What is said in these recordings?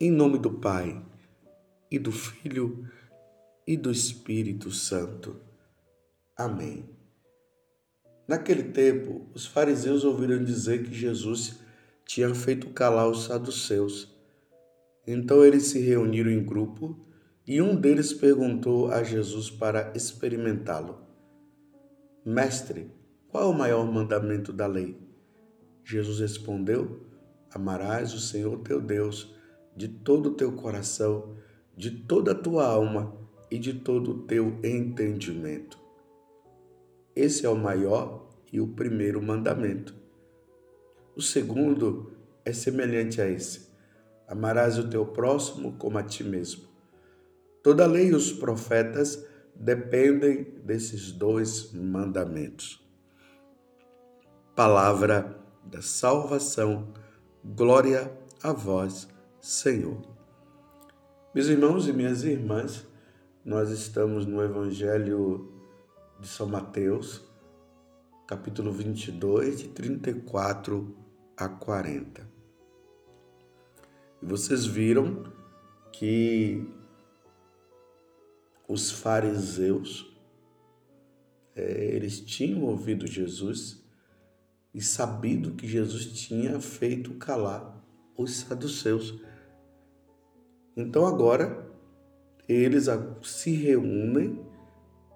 Em nome do Pai, e do Filho, e do Espírito Santo. Amém. Naquele tempo, os fariseus ouviram dizer que Jesus tinha feito calar os saduceus. Então eles se reuniram em grupo e um deles perguntou a Jesus para experimentá-lo: Mestre, qual é o maior mandamento da lei? Jesus respondeu: Amarás o Senhor teu Deus de todo o teu coração, de toda a tua alma e de todo o teu entendimento. Esse é o maior e o primeiro mandamento. O segundo é semelhante a esse: amarás o teu próximo como a ti mesmo. Toda a lei e os profetas dependem desses dois mandamentos. Palavra da salvação, glória a vós, Senhor. Meus irmãos e minhas irmãs, nós estamos no Evangelho de São Mateus, capítulo 22, de 34 a 40. E vocês viram que os fariseus, é, eles tinham ouvido Jesus e sabido que Jesus tinha feito calar os saduceus. Então agora eles se reúnem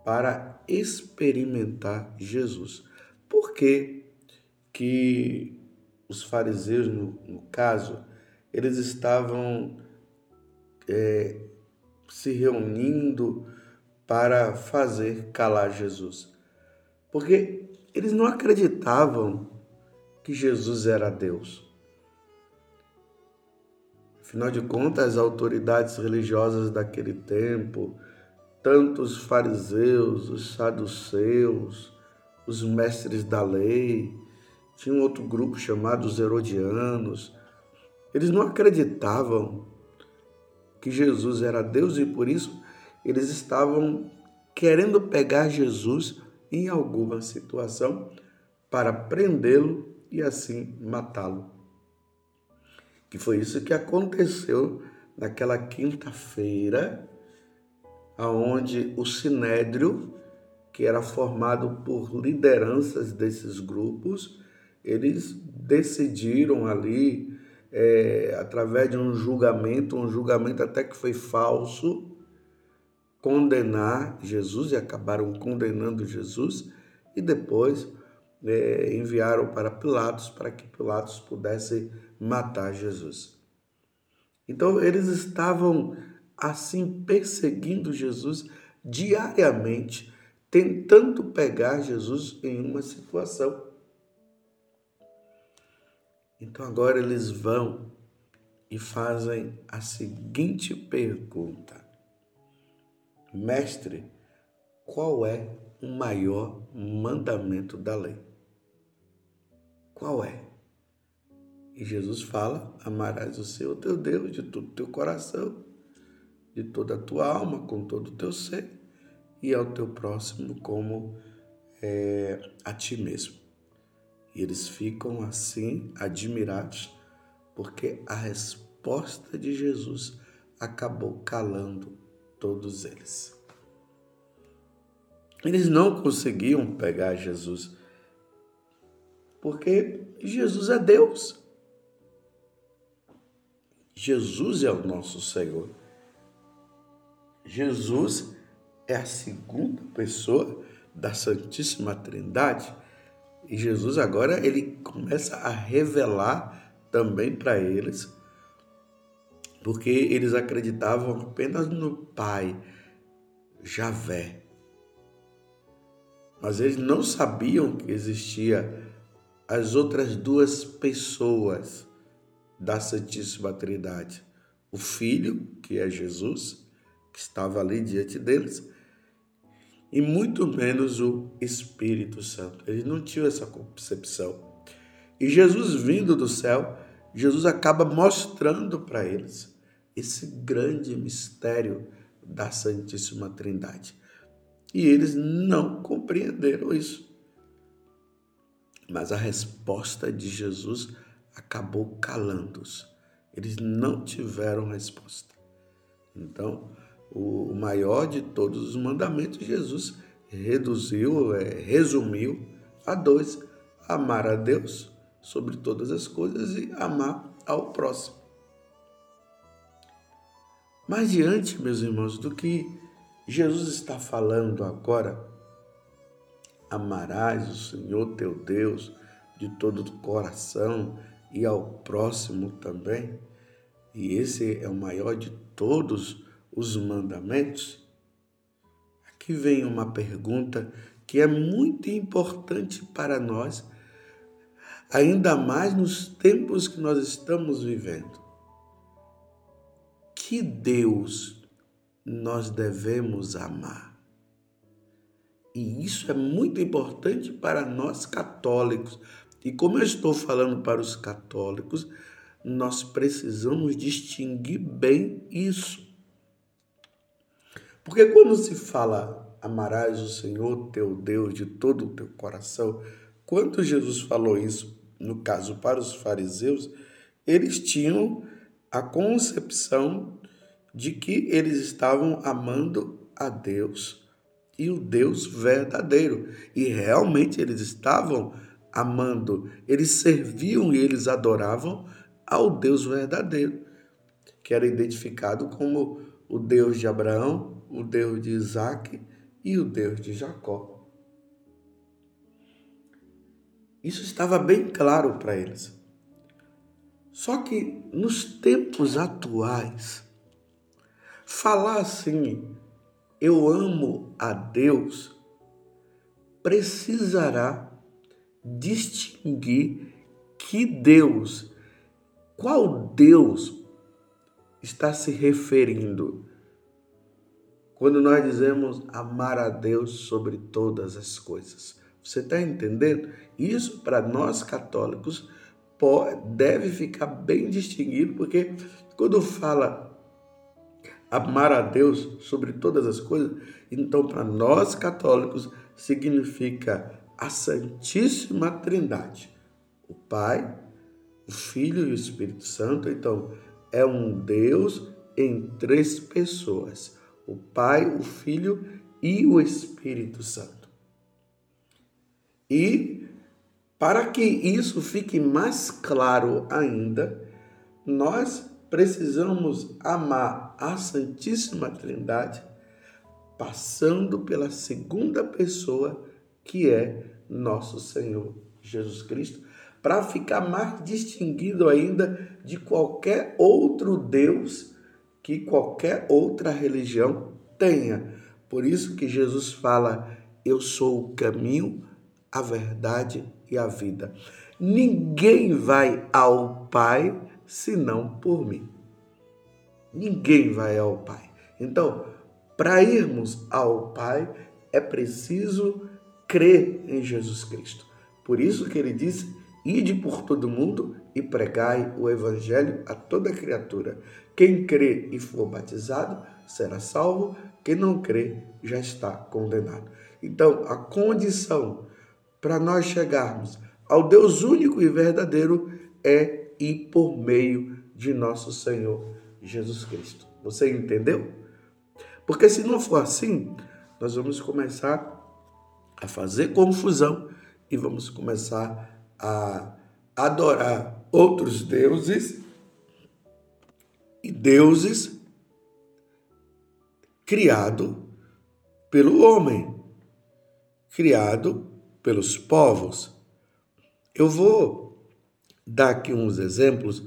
para experimentar Jesus. Por que, que os fariseus, no, no caso, eles estavam é, se reunindo para fazer calar Jesus? Porque eles não acreditavam que Jesus era Deus. Afinal de contas, as autoridades religiosas daquele tempo, tanto os fariseus, os saduceus, os mestres da lei, tinha um outro grupo chamado os herodianos, eles não acreditavam que Jesus era Deus e por isso eles estavam querendo pegar Jesus em alguma situação para prendê-lo e assim matá-lo que foi isso que aconteceu naquela quinta-feira, aonde o sinédrio, que era formado por lideranças desses grupos, eles decidiram ali, é, através de um julgamento, um julgamento até que foi falso, condenar Jesus e acabaram condenando Jesus e depois é, enviaram para Pilatos para que Pilatos pudesse matar Jesus. Então eles estavam assim perseguindo Jesus diariamente, tentando pegar Jesus em uma situação. Então agora eles vão e fazem a seguinte pergunta: Mestre, qual é o maior mandamento da lei? Qual é? E Jesus fala: amarás o Senhor teu Deus de todo o teu coração, de toda a tua alma, com todo o teu ser, e ao teu próximo como é, a ti mesmo. E eles ficam assim admirados, porque a resposta de Jesus acabou calando todos eles. Eles não conseguiam pegar Jesus porque Jesus é Deus. Jesus é o nosso Senhor. Jesus é a segunda pessoa da Santíssima Trindade. E Jesus agora ele começa a revelar também para eles, porque eles acreditavam apenas no Pai, Javé. Mas eles não sabiam que existia as outras duas pessoas da Santíssima Trindade. O Filho, que é Jesus, que estava ali diante deles, e muito menos o Espírito Santo. Eles não tinham essa concepção. E Jesus vindo do céu, Jesus acaba mostrando para eles esse grande mistério da Santíssima Trindade. E eles não compreenderam isso. Mas a resposta de Jesus acabou calando-os. Eles não tiveram resposta. Então, o maior de todos os mandamentos, Jesus reduziu, é, resumiu a dois: amar a Deus sobre todas as coisas e amar ao próximo. Mas diante, meus irmãos, do que Jesus está falando agora, amarás o Senhor teu Deus de todo o coração e ao próximo também. E esse é o maior de todos os mandamentos. Aqui vem uma pergunta que é muito importante para nós, ainda mais nos tempos que nós estamos vivendo. Que Deus nós devemos amar? E isso é muito importante para nós católicos. E como eu estou falando para os católicos, nós precisamos distinguir bem isso. Porque quando se fala amarás o Senhor teu Deus de todo o teu coração, quando Jesus falou isso, no caso para os fariseus, eles tinham a concepção de que eles estavam amando a Deus e o Deus verdadeiro. E realmente eles estavam amando, eles serviam e eles adoravam ao Deus verdadeiro, que era identificado como o Deus de Abraão, o Deus de Isaac e o Deus de Jacó. Isso estava bem claro para eles. Só que nos tempos atuais, falar assim, eu amo a Deus, precisará distinguir que Deus, qual Deus está se referindo quando nós dizemos amar a Deus sobre todas as coisas. Você está entendendo? Isso para nós católicos deve ficar bem distinguido, porque quando fala amar a Deus sobre todas as coisas, então para nós católicos significa a Santíssima Trindade, o Pai, o Filho e o Espírito Santo. Então é um Deus em três pessoas o Pai, o Filho e o Espírito Santo. E para que isso fique mais claro ainda, nós precisamos amar a Santíssima Trindade passando pela segunda pessoa que é nosso Senhor Jesus Cristo, para ficar mais distinguido ainda de qualquer outro Deus que qualquer outra religião tenha. Por isso que Jesus fala: Eu sou o caminho, a verdade e a vida. Ninguém vai ao Pai senão por mim. Ninguém vai ao Pai. Então, para irmos ao Pai, é preciso crer em Jesus Cristo. Por isso que ele disse: Ide por todo mundo e pregai o evangelho a toda criatura. Quem crê e for batizado será salvo, quem não crê já está condenado. Então, a condição para nós chegarmos ao Deus único e verdadeiro é ir por meio de nosso Senhor Jesus Cristo. Você entendeu? Porque se não for assim, nós vamos começar a fazer confusão e vamos começar a adorar outros deuses e deuses criado pelo homem, criado pelos povos. Eu vou dar aqui uns exemplos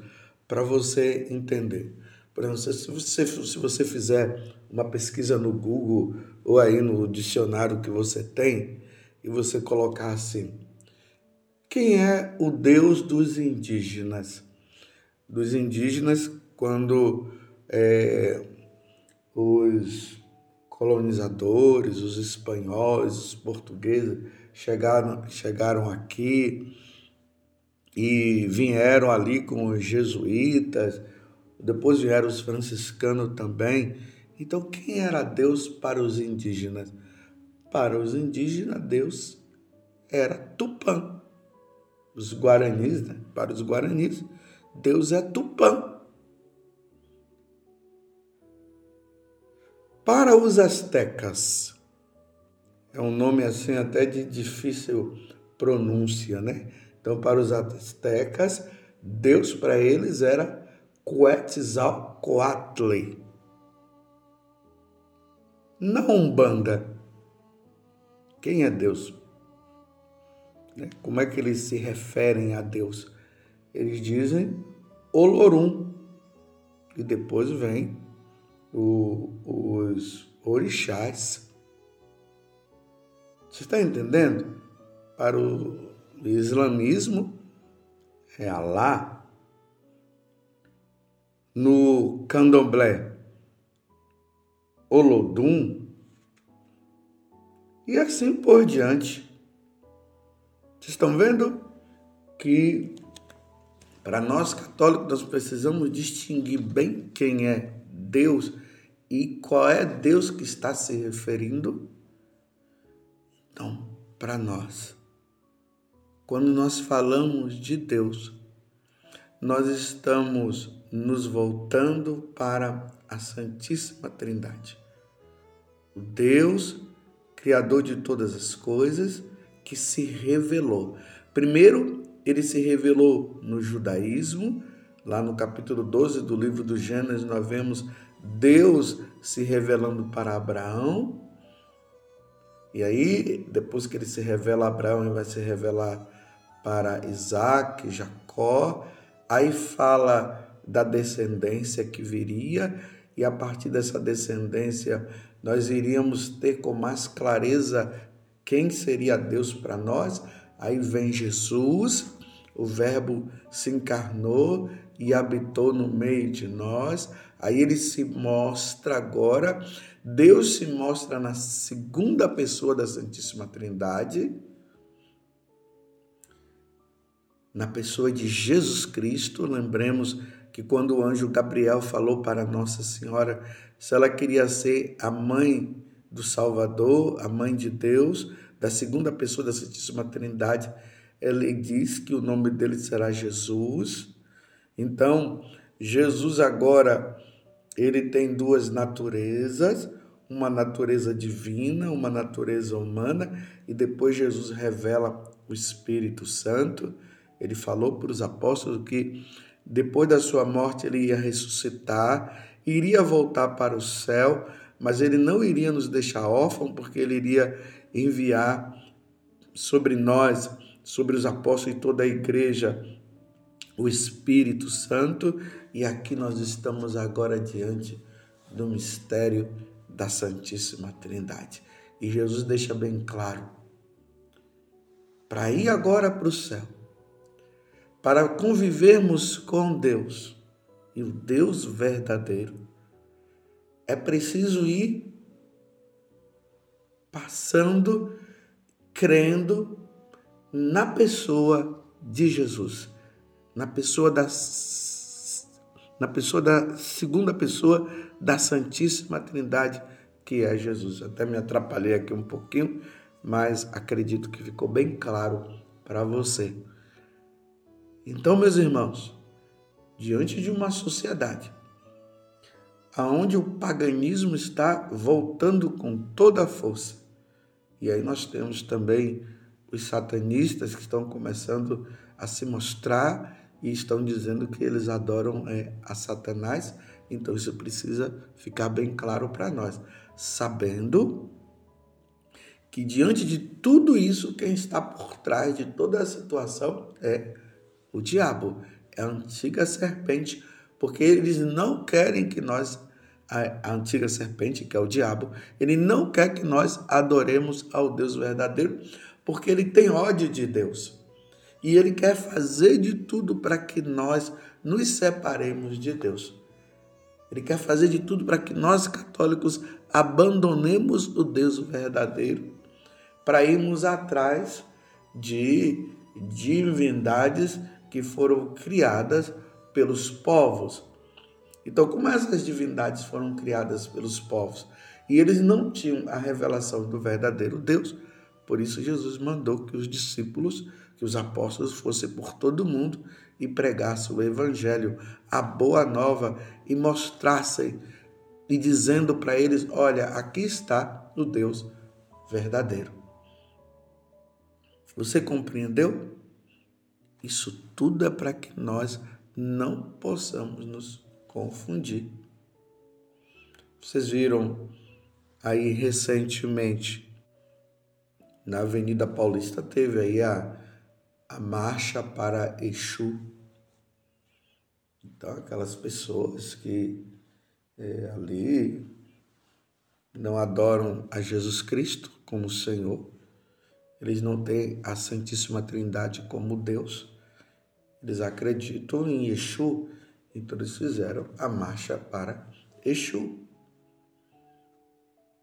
para você entender. Por exemplo, se você, se você fizer uma pesquisa no Google ou aí no dicionário que você tem e você colocar assim, quem é o Deus dos indígenas? Dos indígenas, quando é, os colonizadores, os espanhóis, os portugueses chegaram, chegaram aqui e vieram ali com os jesuítas, depois vieram os franciscanos também. Então, quem era Deus para os indígenas? Para os indígenas, Deus era Tupã. Os guaranis, né? para os guaranis, Deus é Tupã. Para os astecas, é um nome assim até de difícil pronúncia, né? Então, para os astecas, Deus para eles era Quetzalcoatl. Na Umbanda, quem é Deus? Né? Como é que eles se referem a Deus? Eles dizem Olorum. E depois vem o, os orixás. Você está entendendo? Para o islamismo é Alá. No candomblé, Olodum. E assim por diante. Vocês estão vendo que para nós católicos nós precisamos distinguir bem quem é Deus e qual é Deus que está se referindo. Então, para nós, quando nós falamos de Deus, nós estamos nos voltando para a Santíssima Trindade. O Deus, Criador de todas as coisas, que se revelou. Primeiro, ele se revelou no judaísmo, lá no capítulo 12 do livro do Gênesis, nós vemos Deus se revelando para Abraão. E aí, depois que ele se revela a Abraão, ele vai se revelar para Isaac, Jacó. Aí fala da descendência que viria, e a partir dessa descendência nós iríamos ter com mais clareza quem seria Deus para nós? Aí vem Jesus, o Verbo se encarnou e habitou no meio de nós. Aí ele se mostra agora, Deus se mostra na segunda pessoa da Santíssima Trindade, na pessoa de Jesus Cristo. Lembremos que quando o anjo Gabriel falou para Nossa Senhora se ela queria ser a mãe do Salvador, a mãe de Deus, da segunda pessoa da Santíssima Trindade, ele diz que o nome dele será Jesus. Então, Jesus agora ele tem duas naturezas, uma natureza divina, uma natureza humana, e depois Jesus revela o Espírito Santo. Ele falou para os apóstolos que depois da sua morte ele ia ressuscitar, iria voltar para o céu, mas ele não iria nos deixar órfãos, porque ele iria enviar sobre nós, sobre os apóstolos e toda a igreja, o Espírito Santo, e aqui nós estamos agora diante do mistério da Santíssima Trindade. E Jesus deixa bem claro: para ir agora para o céu, para convivermos com Deus e o Deus verdadeiro, é preciso ir passando, crendo na pessoa de Jesus, na pessoa da na pessoa da segunda pessoa da Santíssima Trindade, que é Jesus. Até me atrapalhei aqui um pouquinho, mas acredito que ficou bem claro para você. Então, meus irmãos, diante de uma sociedade aonde o paganismo está voltando com toda a força. E aí nós temos também os satanistas que estão começando a se mostrar e estão dizendo que eles adoram é, a Satanás. Então isso precisa ficar bem claro para nós, sabendo que diante de tudo isso, quem está por trás de toda a situação é o diabo, é a antiga serpente porque eles não querem que nós, a, antiga serpente, que é o diabo, ele não quer que nós adoremos ao Deus verdadeiro, porque ele tem ódio de Deus. E ele quer fazer de tudo para que nós nos separemos de Deus. Ele quer fazer de tudo para que nós católicos abandonemos o Deus verdadeiro, para irmos atrás de divindades que foram criadas pelos povos. Então, como essas divindades foram criadas pelos povos e eles não tinham a revelação do verdadeiro Deus, por isso Jesus mandou que os discípulos, que os apóstolos fossem por todo mundo e pregassem o evangelho, a boa nova e mostrassem e dizendo para eles: Olha, aqui está o Deus verdadeiro. Você compreendeu? Isso tudo é para que nós não possamos nos confundir. Vocês viram aí recentemente na Avenida Paulista teve aí a, a marcha para Exu. Então aquelas pessoas que é, ali não adoram a Jesus Cristo como Senhor, eles não têm a Santíssima Trindade como Deus, eles acreditam em Exu, então eles fizeram a marcha para Exu.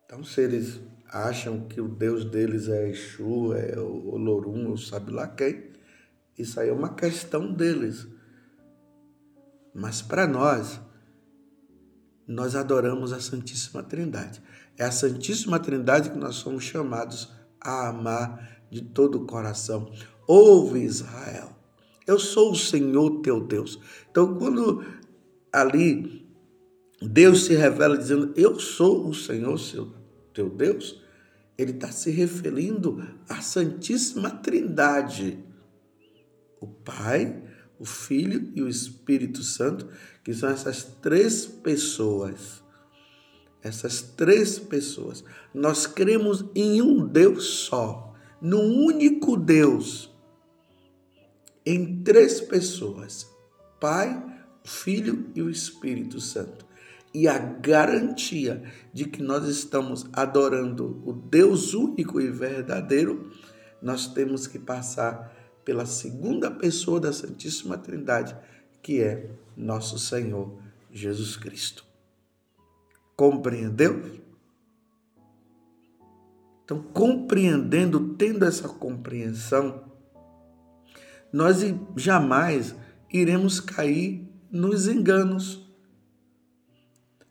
Então, se eles acham que o Deus deles é Exu, é o Lorum, ou sabe lá quem, isso aí é uma questão deles. Mas para nós, nós adoramos a Santíssima Trindade. É a Santíssima Trindade que nós somos chamados a amar de todo o coração. Ouve Israel, eu sou o Senhor teu Deus. Então, quando ali Deus se revela dizendo, Eu sou o Senhor seu, teu Deus, ele está se referindo à Santíssima Trindade. O Pai, o Filho e o Espírito Santo, que são essas três pessoas. Essas três pessoas. Nós cremos em um Deus só, num único Deus em três pessoas: Pai, Filho e o Espírito Santo. E a garantia de que nós estamos adorando o Deus único e verdadeiro, nós temos que passar pela segunda pessoa da Santíssima Trindade, que é nosso Senhor Jesus Cristo. Compreendeu? Então, compreendendo, tendo essa compreensão, nós jamais iremos cair nos enganos.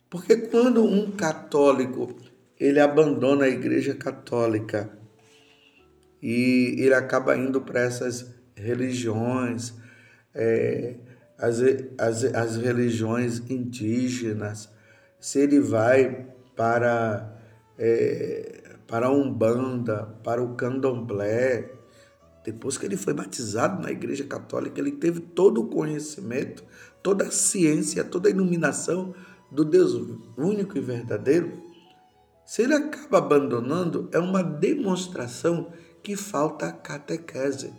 Porque quando um católico ele abandona a igreja católica e ele acaba indo para essas religiões, é, as, as, as religiões indígenas, se ele vai para, é, para a Umbanda, para o Candomblé, depois que ele foi batizado na Igreja Católica, ele teve todo o conhecimento, toda a ciência, toda a iluminação do Deus único e verdadeiro. Se ele acaba abandonando, é uma demonstração que falta catequese.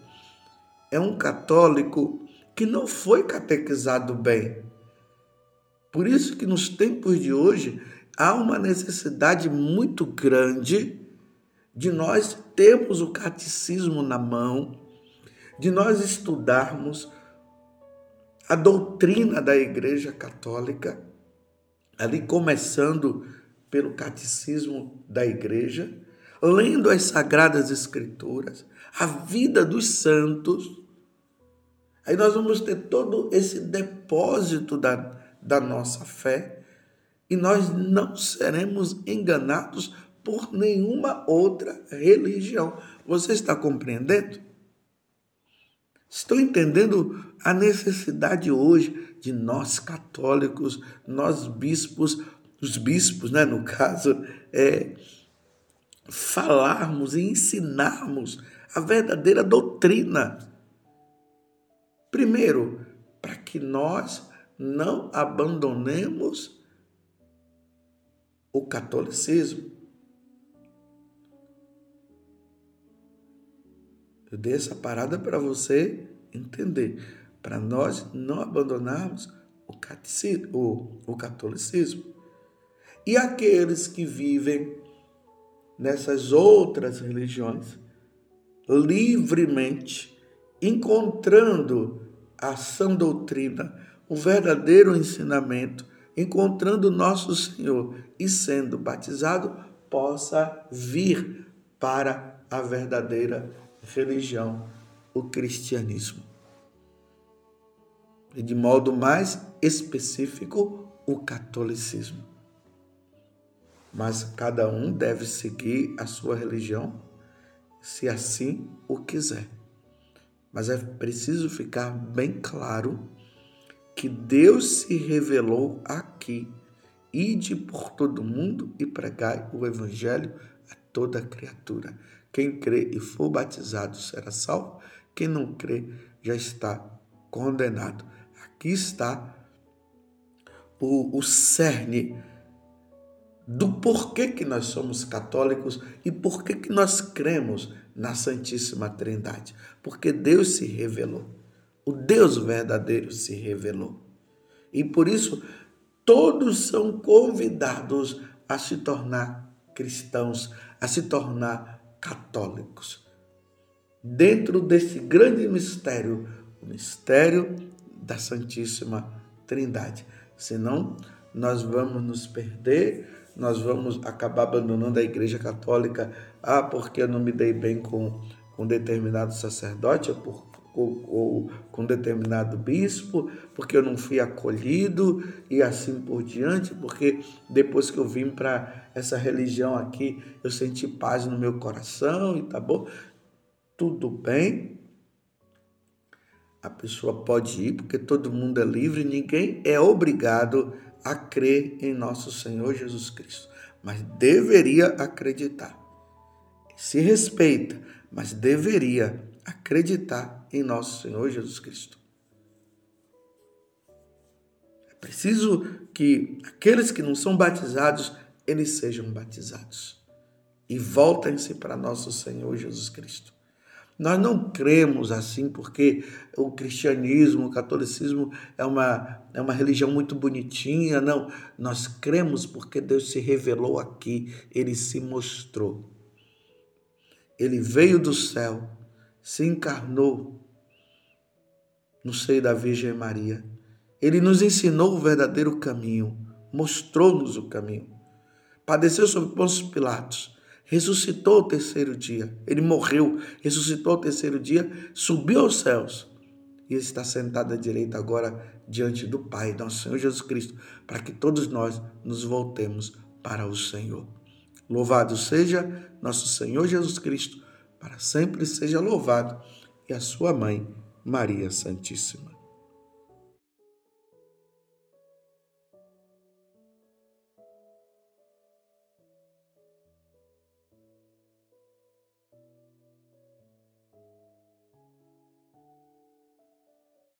É um católico que não foi catequizado bem. Por isso que nos tempos de hoje há uma necessidade muito grande de nós termos o catecismo na mão, de nós estudarmos a doutrina da Igreja Católica, ali começando pelo catecismo da Igreja, lendo as Sagradas Escrituras, a vida dos santos. Aí nós vamos ter todo esse depósito da, da nossa fé e nós não seremos enganados por nenhuma outra religião. Você está compreendendo? Estou entendendo a necessidade hoje de nós católicos, nós bispos, os bispos, né, no caso, é, falarmos e ensinarmos a verdadeira doutrina. Primeiro, para que nós não abandonemos o catolicismo. Eu dei essa parada para você entender, para nós não abandonarmos o, o, o catolicismo. E aqueles que vivem nessas outras religiões, livremente, encontrando a sã doutrina, o verdadeiro ensinamento, encontrando nosso Senhor e sendo batizado, possa vir para a verdadeira religião, o cristianismo. E de modo mais específico, o catolicismo. Mas cada um deve seguir a sua religião, se assim o quiser. Mas é preciso ficar bem claro que Deus se revelou aqui Ide por todo mundo e pregai o evangelho a toda criatura. Quem crê e for batizado será salvo, quem não crê já está condenado. Aqui está o, o cerne do porquê que nós somos católicos e porquê que nós cremos na Santíssima Trindade. Porque Deus se revelou. O Deus verdadeiro se revelou. E por isso todos são convidados a se tornar cristãos, a se tornar católicos. Dentro desse grande mistério, o mistério da Santíssima Trindade. Senão, nós vamos nos perder nós vamos acabar abandonando a Igreja Católica, ah, porque eu não me dei bem com, com determinado sacerdote, ou, ou, ou com determinado bispo, porque eu não fui acolhido e assim por diante, porque depois que eu vim para essa religião aqui, eu senti paz no meu coração e tá bom. Tudo bem, a pessoa pode ir, porque todo mundo é livre, ninguém é obrigado a crer em nosso Senhor Jesus Cristo, mas deveria acreditar. Se respeita, mas deveria acreditar em nosso Senhor Jesus Cristo. É preciso que aqueles que não são batizados, eles sejam batizados e voltem-se para nosso Senhor Jesus Cristo. Nós não cremos assim porque o cristianismo, o catolicismo é uma, é uma religião muito bonitinha, não. Nós cremos porque Deus se revelou aqui, ele se mostrou. Ele veio do céu, se encarnou no seio da Virgem Maria. Ele nos ensinou o verdadeiro caminho, mostrou-nos o caminho. Padeceu sobre Pôncio Pilatos ressuscitou ao terceiro dia. Ele morreu, ressuscitou ao terceiro dia, subiu aos céus e está sentado à direita agora diante do Pai, nosso Senhor Jesus Cristo, para que todos nós nos voltemos para o Senhor. Louvado seja nosso Senhor Jesus Cristo, para sempre seja louvado, e a sua mãe, Maria Santíssima.